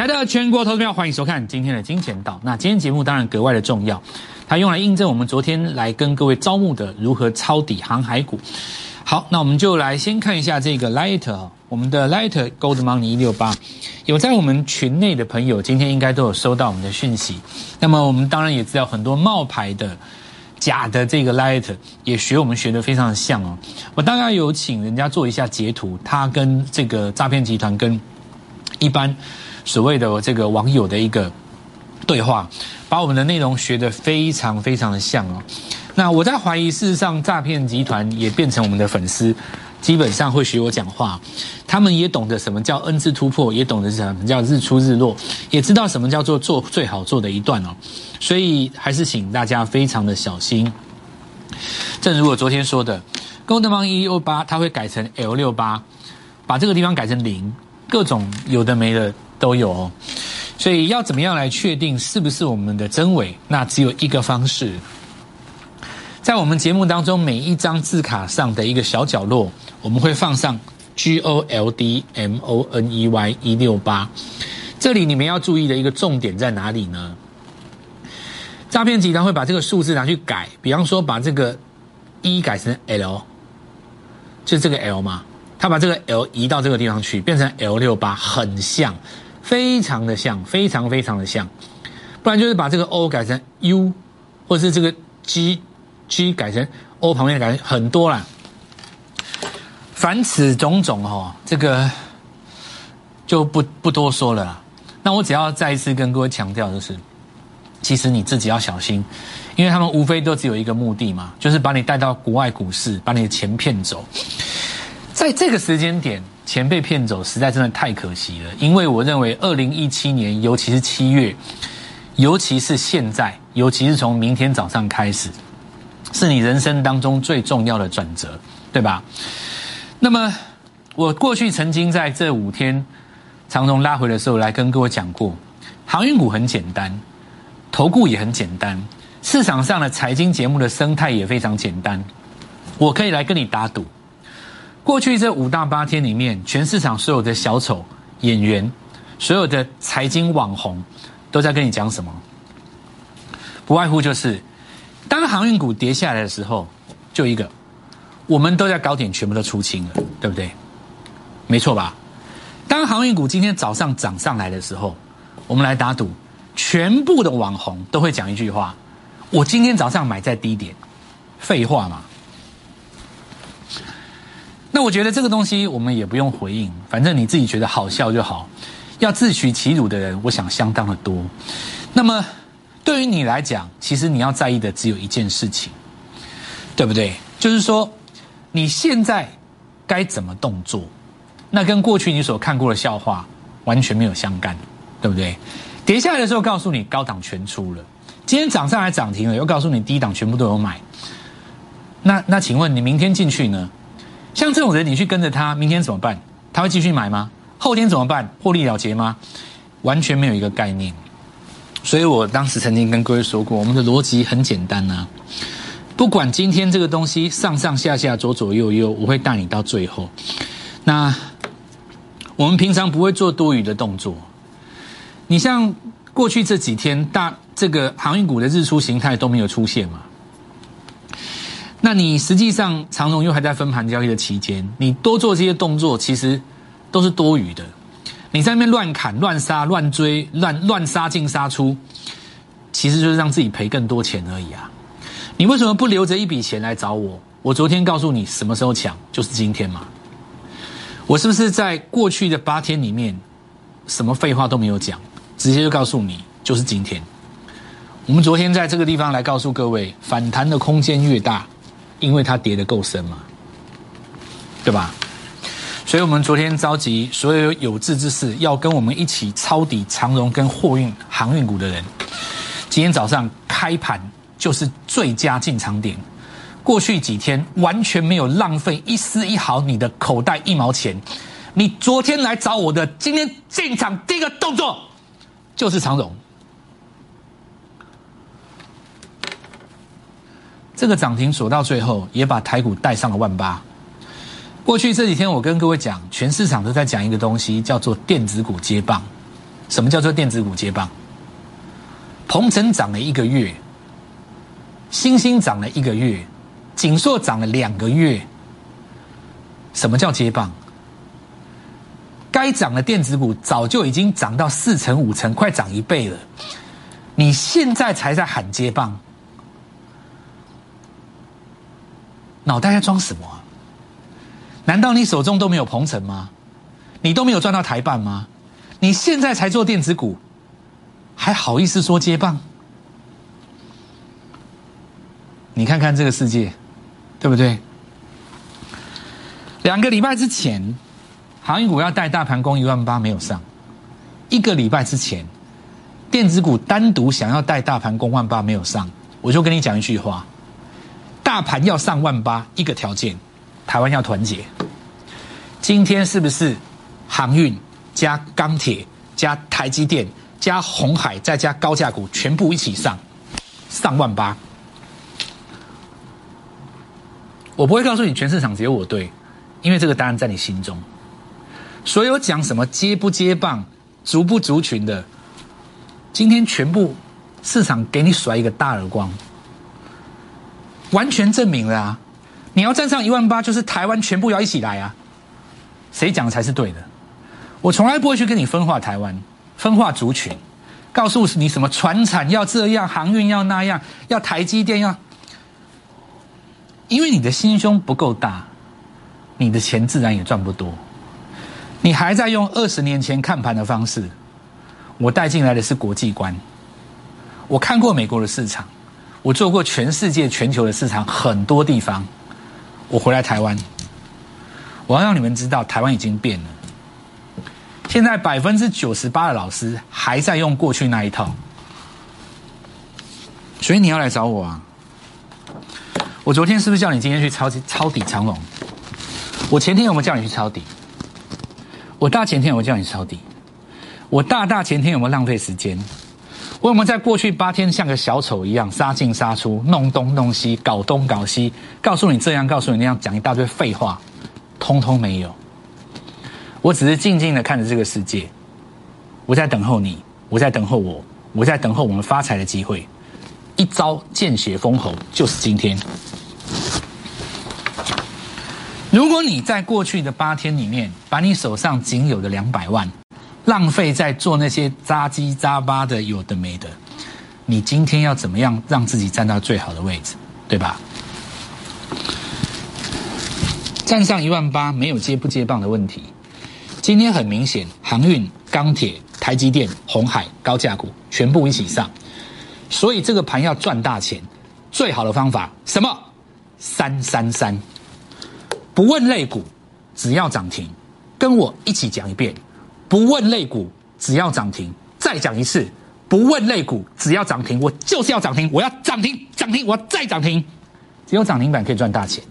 亲爱的全国投资票，欢迎收看今天的金钱道。那今天节目当然格外的重要，它用来印证我们昨天来跟各位招募的如何抄底航海股。好，那我们就来先看一下这个 Light 哈，我们的 Light Gold Money 一六八，有在我们群内的朋友，今天应该都有收到我们的讯息。那么我们当然也知道很多冒牌的。假的这个 Light 也学我们学的非常像哦，我大概有请人家做一下截图，他跟这个诈骗集团跟一般所谓的这个网友的一个对话，把我们的内容学的非常非常的像哦。那我在怀疑，事实上诈骗集团也变成我们的粉丝。基本上会学我讲话，他们也懂得什么叫 N 字突破，也懂得什么叫日出日落，也知道什么叫做做最好做的一段哦。所以还是请大家非常的小心。正如我昨天说的，Gold m o n 一六八它会改成 L 六八，把这个地方改成零，各种有的没的都有哦。所以要怎么样来确定是不是我们的真伪？那只有一个方式，在我们节目当中每一张字卡上的一个小角落。我们会放上 G O L D M O N E Y 一六八，这里你们要注意的一个重点在哪里呢？诈骗集团会把这个数字拿去改，比方说把这个一改成 L，就这个 L 嘛，他把这个 L 移到这个地方去，变成 L 六八，很像，非常的像，非常非常的像。不然就是把这个 O 改成 U，或是这个 G G 改成 O 旁边改成很多啦。凡此种种，哈，这个就不不多说了啦。那我只要再一次跟各位强调，就是其实你自己要小心，因为他们无非都只有一个目的嘛，就是把你带到国外股市，把你的钱骗走。在这个时间点，钱被骗走，实在真的太可惜了。因为我认为，二零一七年，尤其是七月，尤其是现在，尤其是从明天早上开始，是你人生当中最重要的转折，对吧？那么，我过去曾经在这五天长荣拉回的时候，来跟各位讲过，航运股很简单，投顾也很简单，市场上的财经节目的生态也非常简单。我可以来跟你打赌，过去这五大八天里面，全市场所有的小丑演员，所有的财经网红，都在跟你讲什么？不外乎就是，当航运股跌下来的时候，就一个。我们都在高点全部都出清了，对不对？没错吧？当航运股今天早上涨上来的时候，我们来打赌，全部的网红都会讲一句话：我今天早上买在低点。废话嘛。那我觉得这个东西我们也不用回应，反正你自己觉得好笑就好。要自取其辱的人，我想相当的多。那么对于你来讲，其实你要在意的只有一件事情，对不对？就是说。你现在该怎么动作？那跟过去你所看过的笑话完全没有相干，对不对？跌下来的时候告诉你高档全出了，今天涨上来涨停了，又告诉你低档全部都有买。那那请问你明天进去呢？像这种人，你去跟着他，明天怎么办？他会继续买吗？后天怎么办？获利了结吗？完全没有一个概念。所以我当时曾经跟各位说过，我们的逻辑很简单啊。不管今天这个东西上上下下左左右右，我会带你到最后。那我们平常不会做多余的动作。你像过去这几天大这个航运股的日出形态都没有出现嘛？那你实际上长荣又还在分盘交易的期间，你多做这些动作其实都是多余的。你在那边乱砍、乱杀、乱追、乱乱杀进杀出，其实就是让自己赔更多钱而已啊。你为什么不留着一笔钱来找我？我昨天告诉你什么时候抢，就是今天嘛。我是不是在过去的八天里面，什么废话都没有讲，直接就告诉你就是今天？我们昨天在这个地方来告诉各位，反弹的空间越大，因为它跌得够深嘛，对吧？所以我们昨天召集所有有志之士，要跟我们一起抄底长荣跟货运航运股的人，今天早上开盘。就是最佳进场点，过去几天完全没有浪费一丝一毫你的口袋一毛钱。你昨天来找我的，今天进场第一个动作就是长荣，这个涨停锁到最后，也把台股带上了万八。过去这几天我跟各位讲，全市场都在讲一个东西，叫做电子股接棒。什么叫做电子股接棒？鹏程涨了一个月，星星涨了一个月，锦硕涨了两个月。什么叫接棒？该涨的电子股早就已经涨到四成五成，快涨一倍了。你现在才在喊接棒，脑袋在装什么？难道你手中都没有鹏程吗？你都没有赚到台办吗？你现在才做电子股，还好意思说接棒？你看看这个世界，对不对？两个礼拜之前，航运股要带大盘攻一万八，没有上；一个礼拜之前，电子股单独想要带大盘攻万八，没有上。我就跟你讲一句话：大盘要上万八，一个条件，台湾要团结。今天是不是航运加钢铁加台积电加红海再加高价股全部一起上上万八？我不会告诉你全市场只有我对。因为这个答案在你心中，所有讲什么接不接棒、族不族群的，今天全部市场给你甩一个大耳光，完全证明了啊！你要站上一万八，就是台湾全部要一起来啊！谁讲才是对的？我从来不会去跟你分化台湾、分化族群，告诉你什么船产要这样、航运要那样、要台积电要，因为你的心胸不够大。你的钱自然也赚不多，你还在用二十年前看盘的方式。我带进来的是国际观，我看过美国的市场，我做过全世界、全球的市场很多地方。我回来台湾，我要让你们知道，台湾已经变了。现在百分之九十八的老师还在用过去那一套，所以你要来找我啊！我昨天是不是叫你今天去抄抄底长龙？我前天有没有叫你去抄底？我大前天有没有叫你抄底？我大大前天有没有浪费时间？我有没有在过去八天像个小丑一样杀进杀出，弄东弄西，搞东搞西，告诉你这样，告诉你那样，讲一大堆废话，通通没有。我只是静静的看着这个世界，我在等候你，我在等候我，我在等候我们发财的机会。一招见血封喉，就是今天。如果你在过去的八天里面，把你手上仅有的两百万浪费在做那些扎鸡扎巴的有的没的，你今天要怎么样让自己站到最好的位置，对吧？站上一万八没有接不接棒的问题。今天很明显，航运、钢铁、台积电、红海高价股全部一起上，所以这个盘要赚大钱，最好的方法什么？三三三。不问类股，只要涨停，跟我一起讲一遍。不问类股，只要涨停，再讲一次。不问类股，只要涨停，我就是要涨停，我要涨停，涨停，我要再涨停。只有涨停板可以赚大钱。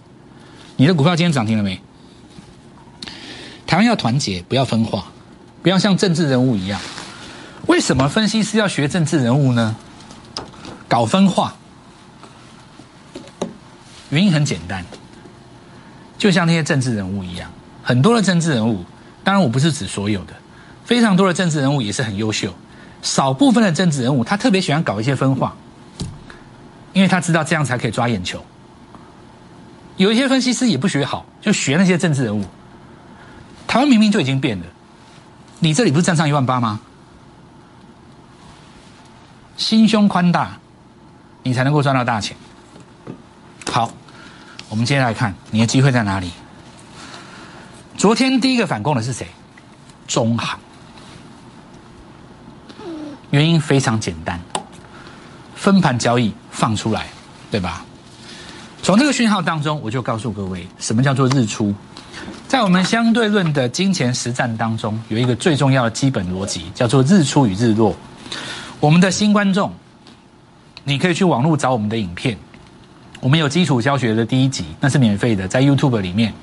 你的股票今天涨停了没？台湾要团结，不要分化，不要像政治人物一样。为什么分析师要学政治人物呢？搞分化，原因很简单。就像那些政治人物一样，很多的政治人物，当然我不是指所有的，非常多的政治人物也是很优秀，少部分的政治人物他特别喜欢搞一些分化，因为他知道这样才可以抓眼球。有一些分析师也不学好，就学那些政治人物。台湾明明就已经变了，你这里不是站上一万八吗？心胸宽大，你才能够赚到大钱。好。我们接下来看你的机会在哪里？昨天第一个反攻的是谁？中航。原因非常简单，分盘交易放出来，对吧？从这个讯号当中，我就告诉各位，什么叫做日出？在我们相对论的金钱实战当中，有一个最重要的基本逻辑，叫做日出与日落。我们的新观众，你可以去网络找我们的影片。我们有基础教学的第一集，那是免费的，在 YouTube 里面。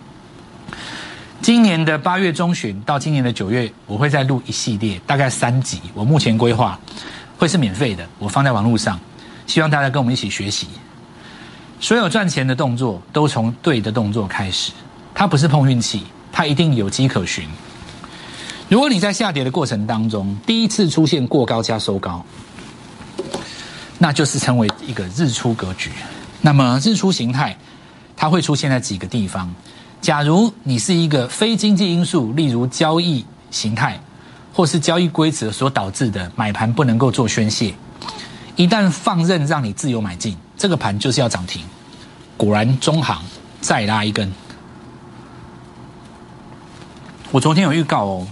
今年的八月中旬到今年的九月，我会再录一系列，大概三集。我目前规划会是免费的，我放在网络上，希望大家跟我们一起学习。所有赚钱的动作都从对的动作开始，它不是碰运气，它一定有迹可循。如果你在下跌的过程当中，第一次出现过高加收高，那就是称为一个日出格局。那么日出形态，它会出现在几个地方。假如你是一个非经济因素，例如交易形态或是交易规则所导致的买盘不能够做宣泄，一旦放任让你自由买进，这个盘就是要涨停。果然中行再拉一根，我昨天有预告哦。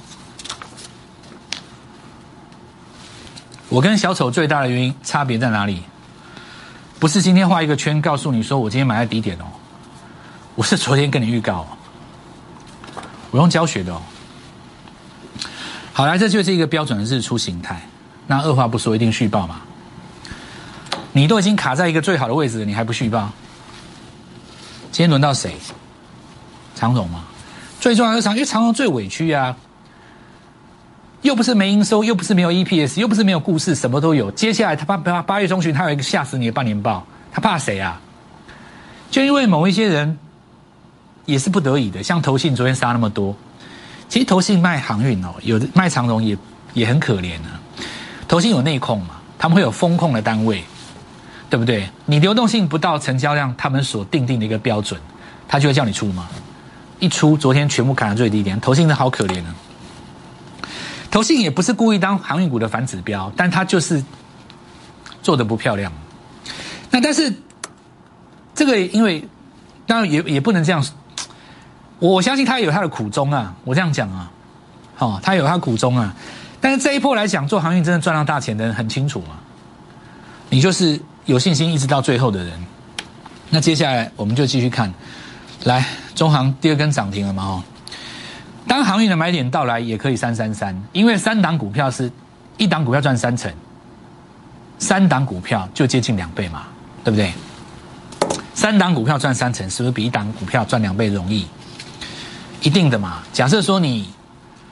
我跟小丑最大的原因差别在哪里？不是今天画一个圈告诉你说我今天买在低点哦，我是昨天跟你预告，我用教学的哦。好来，这就是一个标准的日出形态。那二话不说，一定续报嘛？你都已经卡在一个最好的位置了，你还不续报？今天轮到谁？长荣吗？最重要的是长，因为长荣最委屈啊。又不是没营收，又不是没有 EPS，又不是没有故事，什么都有。接下来他八八八月中旬，他有一个吓死你的半年报，他怕谁啊？就因为某一些人也是不得已的，像投信昨天杀那么多。其实投信卖航运哦，有的卖长荣也也很可怜啊。投信有内控嘛，他们会有风控的单位，对不对？你流动性不到成交量，他们所定定的一个标准，他就会叫你出嘛。一出，昨天全部砍到最低点，投信的好可怜啊。投信也不是故意当航运股的反指标，但他就是做的不漂亮。那但是这个因为当然也也不能这样，我相信他有他的苦衷啊。我这样讲啊，哦，他有他苦衷啊。但是这一波来讲，做航运真的赚到大钱的人很清楚嘛。你就是有信心一直到最后的人。那接下来我们就继续看，来中航第二根涨停了嘛？哦。当航运的买点到来，也可以三三三，因为三档股票是一档股票赚三成，三档股票就接近两倍嘛，对不对？三档股票赚三成，是不是比一档股票赚两倍容易？一定的嘛。假设说你，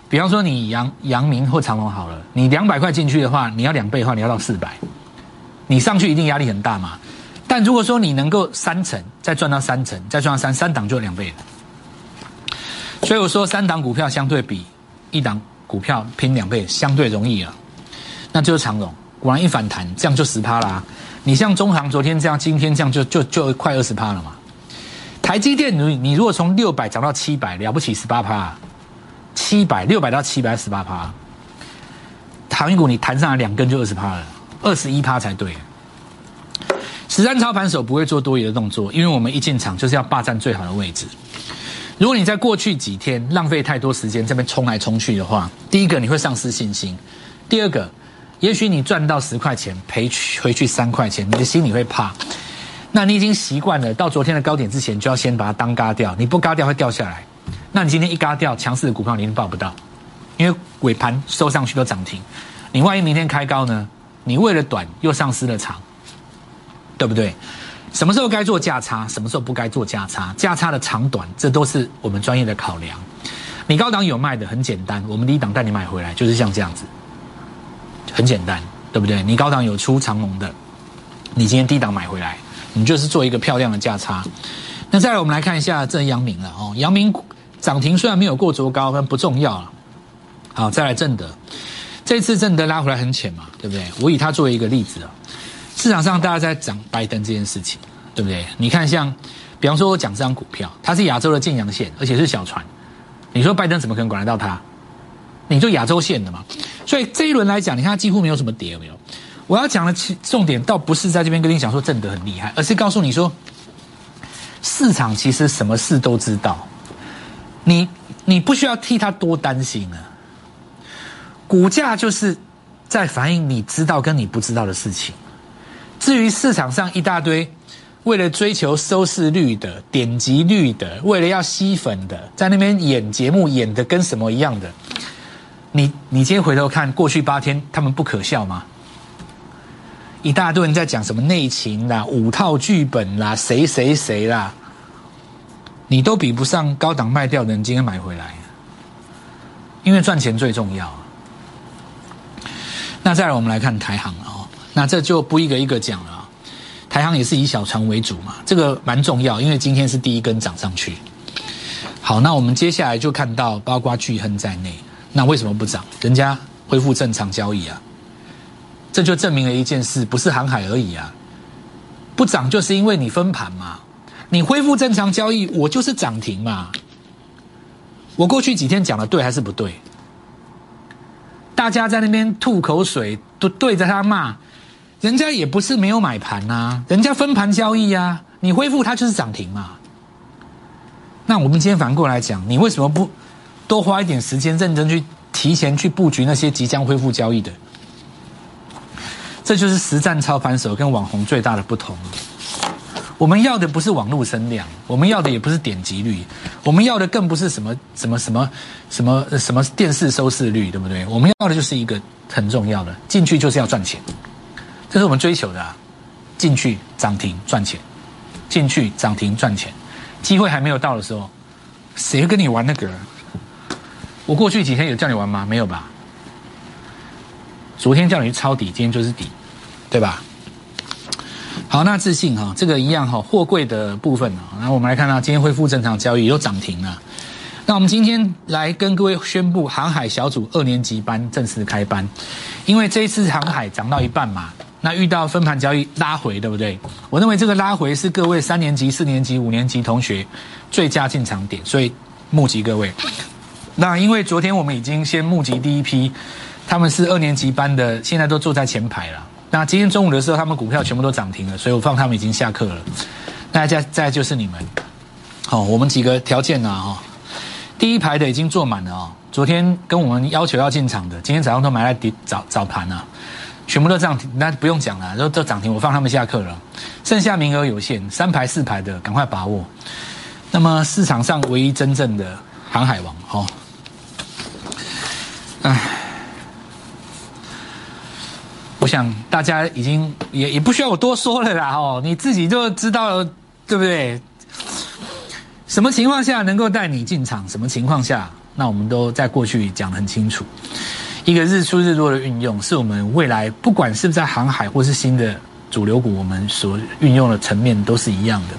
比方说你阳阳明或长隆好了，你两百块进去的话，你要两倍的话，你要到四百，你上去一定压力很大嘛。但如果说你能够三成，再赚到三成，再赚到三三档就两倍了。所以我说，三档股票相对比一档股票拼两倍相对容易啊，那就是长荣。果然一反弹，这样就十趴啦。你像中航昨天这样，今天这样就就就快二十趴了嘛。台积电，你你如果从六百涨到七百，了不起十八趴，七百六百到七百十八趴。航运股你弹上来两根就二十趴了，二十一趴才对。十三操盘手不会做多余的动作，因为我们一进场就是要霸占最好的位置。如果你在过去几天浪费太多时间这边冲来冲去的话，第一个你会丧失信心，第二个，也许你赚到十块钱赔回去三块钱，你的心里会怕。那你已经习惯了，到昨天的高点之前就要先把它当嘎掉，你不嘎掉会掉下来。那你今天一嘎掉，强势的股票你定抱不到，因为尾盘收上去都涨停。你万一明天开高呢？你为了短又丧失了长，对不对？什么时候该做价差，什么时候不该做价差？价差的长短，这都是我们专业的考量。你高档有卖的，很简单，我们低档带你买回来，就是像这样子，很简单，对不对？你高档有出长龙的，你今天低档买回来，你就是做一个漂亮的价差。那再来，我们来看一下这阳明了哦，阳明涨停虽然没有过昨高，但不重要了。好，再来正德，这次正德拉回来很浅嘛，对不对？我以它作为一个例子啊。市场上大家在讲拜登这件事情，对不对？你看，像比方说，我讲这张股票，它是亚洲的建阳线，而且是小船。你说拜登怎么可能管得到它？你做亚洲线的嘛？所以这一轮来讲，你看它几乎没有什么跌，有没有？我要讲的其重点倒不是在这边跟你讲说挣得很厉害，而是告诉你说，市场其实什么事都知道，你你不需要替他多担心啊。股价就是在反映你知道跟你不知道的事情。至于市场上一大堆为了追求收视率的、点击率的，为了要吸粉的，在那边演节目演的跟什么一样的，你你今天回头看过去八天，他们不可笑吗？一大堆人在讲什么内情啦、五套剧本啦、谁谁谁啦，你都比不上高档卖掉的人今天买回来，因为赚钱最重要。那再来，我们来看台行啊。那这就不一个一个讲了，台航也是以小船为主嘛，这个蛮重要，因为今天是第一根涨上去。好，那我们接下来就看到包括巨亨在内，那为什么不涨？人家恢复正常交易啊，这就证明了一件事，不是航海而已啊。不涨就是因为你分盘嘛，你恢复正常交易，我就是涨停嘛。我过去几天讲的对还是不对？大家在那边吐口水，都对着他骂，人家也不是没有买盘呐，人家分盘交易啊，你恢复它就是涨停嘛。那我们今天反过来讲，你为什么不多花一点时间，认真去提前去布局那些即将恢复交易的？这就是实战操盘手跟网红最大的不同。我们要的不是网络声量，我们要的也不是点击率，我们要的更不是什么什么什么什么什么电视收视率，对不对？我们要的就是一个很重要的，进去就是要赚钱，这是我们追求的。进去涨停赚钱，进去涨停赚钱，机会还没有到的时候，谁跟你玩那个？我过去几天有叫你玩吗？没有吧？昨天叫你去抄底，今天就是底，对吧？好，那自信哈，这个一样哈，货柜的部分啊，那我们来看到今天恢复正常交易，又涨停了。那我们今天来跟各位宣布，航海小组二年级班正式开班。因为这一次航海涨到一半嘛，那遇到分盘交易拉回，对不对？我认为这个拉回是各位三年级、四年级、五年级同学最佳进场点，所以募集各位。那因为昨天我们已经先募集第一批，他们是二年级班的，现在都坐在前排了。那今天中午的时候，他们股票全部都涨停了，所以我放他们已经下课了。那再再就是你们，好，我们几个条件啊，哈，第一排的已经坐满了哦。昨天跟我们要求要进场的，今天早上都买在早早盘啊，全部都涨停，那不用讲了，都都涨停，我放他们下课了。剩下名额有限，三排四排的赶快把握。那么市场上唯一真正的航海王，哦，唉。我想大家已经也也不需要我多说了啦，哦，你自己就知道，对不对？什么情况下能够带你进场？什么情况下？那我们都在过去讲得很清楚。一个日出日落的运用，是我们未来不管是不是在航海或是新的主流股，我们所运用的层面都是一样的。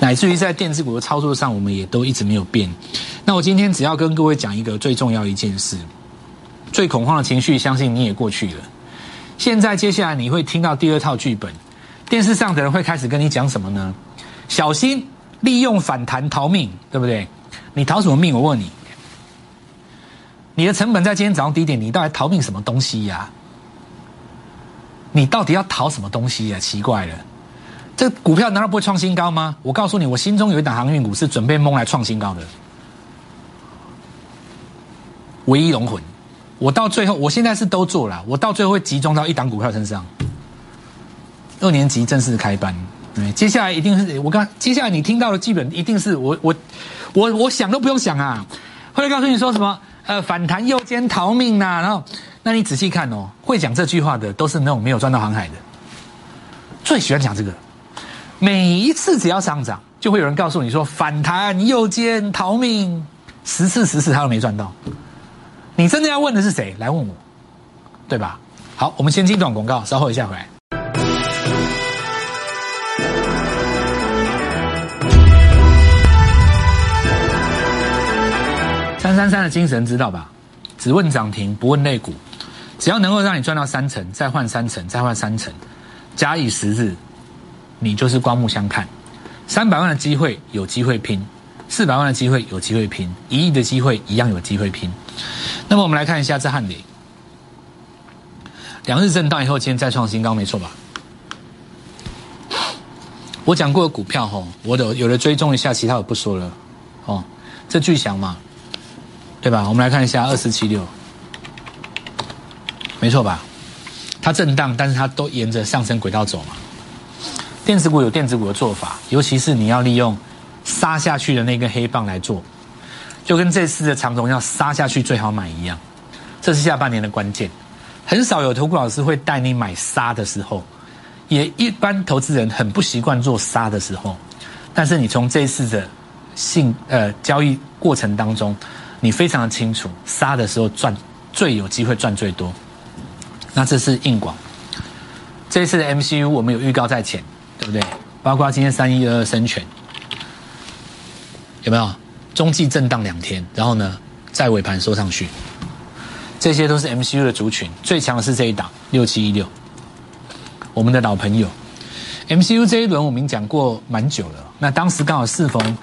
乃至于在电子股的操作上，我们也都一直没有变。那我今天只要跟各位讲一个最重要一件事：最恐慌的情绪，相信你也过去了。现在接下来你会听到第二套剧本，电视上的人会开始跟你讲什么呢？小心利用反弹逃命，对不对？你逃什么命？我问你，你的成本在今天早上低点，你到底逃命什么东西呀？你到底要逃什么东西呀？奇怪了，这股票难道不会创新高吗？我告诉你，我心中有一档航运股是准备蒙来创新高的，唯一龙魂。我到最后，我现在是都做了。我到最后会集中到一档股票身上。二年级正式开班，接下来一定是我刚接下来你听到的基本一定是我我我我想都不用想啊，会告诉你说什么呃反弹右肩逃命呐，然后那你仔细看哦，会讲这句话的都是那种没有赚到航海的，最喜欢讲这个。每一次只要上涨，就会有人告诉你说反弹右肩逃命，十次十次他都没赚到。你真的要问的是谁？来问我，对吧？好，我们先进段广告，稍后一下回来。三三三的精神知道吧？只问涨停，不问类股，只要能够让你赚到三成，再换三成，再换三成，假以时日，你就是刮目相看。三百万的机会有机会拼，四百万的机会有机会拼，一亿的机会一样有机会拼。那么我们来看一下这汉雷，两日震荡以后，今天再创新高，没错吧？我讲过的股票吼，我有有的追踪一下，其他我不说了。哦，这巨翔嘛，对吧？我们来看一下二四七六，没错吧？它震荡，但是它都沿着上升轨道走嘛。电子股有电子股的做法，尤其是你要利用杀下去的那根黑棒来做。就跟这次的长荣要杀下去最好买一样，这是下半年的关键。很少有投顾老师会带你买杀的时候，也一般投资人很不习惯做杀的时候。但是你从这次的性呃交易过程当中，你非常的清楚，杀的时候赚最有机会赚最多。那这是硬广，这次的 MCU 我们有预告在前，对不对？包括今天三一二二生全，有没有？中继震荡两天，然后呢，在尾盘收上去，这些都是 MCU 的族群，最强的是这一档六七一六，我们的老朋友。MCU 这一轮我们讲过蛮久了，那当时刚好适逢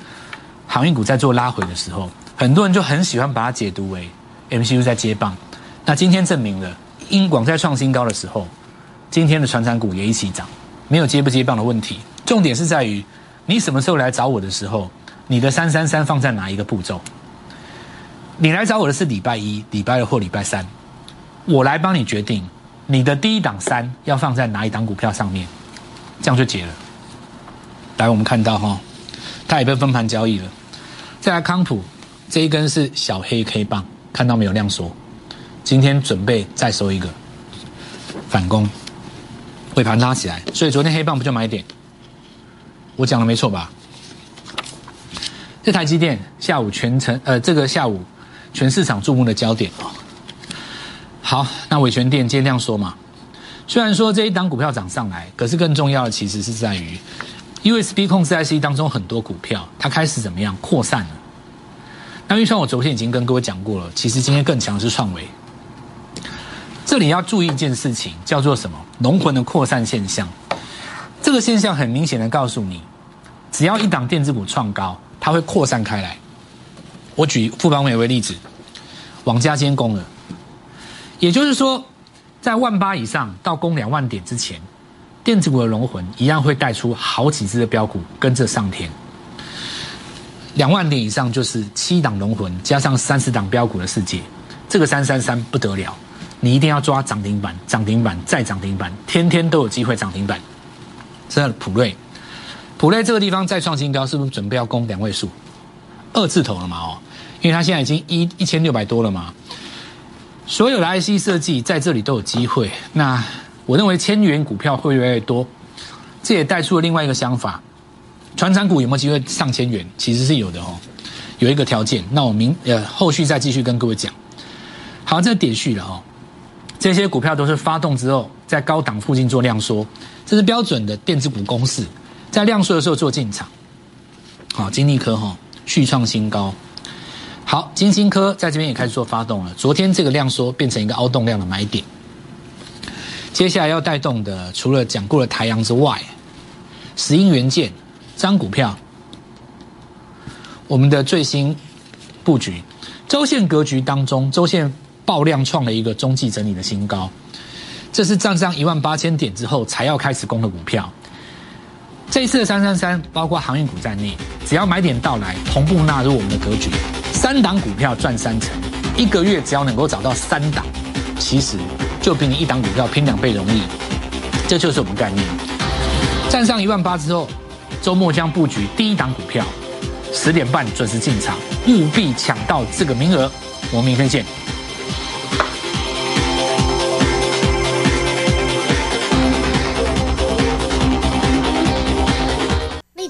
航运股在做拉回的时候，很多人就很喜欢把它解读为 MCU 在接棒。那今天证明了，英广在创新高的时候，今天的船产股也一起涨，没有接不接棒的问题。重点是在于你什么时候来找我的时候，你的三三三放在哪一个步骤？你来找我的是礼拜一、礼拜二或礼拜三，我来帮你决定你的第一档三要放在哪一档股票上面。这样就结了。来，我们看到哈，它也被分盘交易了。再来康普这一根是小黑 K 棒，看到没有量缩？今天准备再收一个反攻，尾盘拉起来，所以昨天黑棒不就买点？我讲的没错吧？这台积电下午全程呃，这个下午全市场注目的焦点啊。好，那伟权电接量缩嘛？虽然说这一档股票涨上来，可是更重要的其实是在于 USB 控制 IC 当中很多股票它开始怎么样扩散了。那预算我昨天已经跟各位讲过了，其实今天更强是创维。这里要注意一件事情，叫做什么？龙魂的扩散现象。这个现象很明显的告诉你，只要一档电子股创高，它会扩散开来。我举富邦美为例子，往家监攻了，也就是说。在万八以上到攻两万点之前，电子股的龙魂一样会带出好几只的标股跟着上天。两万点以上就是七档龙魂加上三十档标股的世界，这个三三三不得了，你一定要抓涨停板、涨停板再涨停板，天天都有机会涨停板。这普瑞，普瑞这个地方再创新高，是不是准备要攻两位数？二字头了嘛？哦，因为它现在已经一一千六百多了嘛。所有的 IC 设计在这里都有机会。那我认为千元股票会越来越多，这也带出了另外一个想法：，船产股有没有机会上千元？其实是有的哦，有一个条件。那我明呃后续再继续跟各位讲。好，这点序了哦。这些股票都是发动之后在高档附近做量缩，这是标准的电子股公式，在量缩的时候做进场。好，金立科哈续创新高。好，金星科在这边也开始做发动了。昨天这个量缩变成一个凹动量的买点。接下来要带动的，除了讲过的台阳之外，石英元件、张股票，我们的最新布局，周线格局当中，周线爆量创了一个中继整理的新高。这是站上一万八千点之后才要开始攻的股票。这次的三三三，包括航运股在内，只要买点到来，同步纳入我们的格局。三档股票赚三成，一个月只要能够找到三档，其实就比你一档股票拼两倍容易。这就是我们概念。站上一万八之后，周末将布局第一档股票，十点半准时进场，务必抢到这个名额。我们明天见。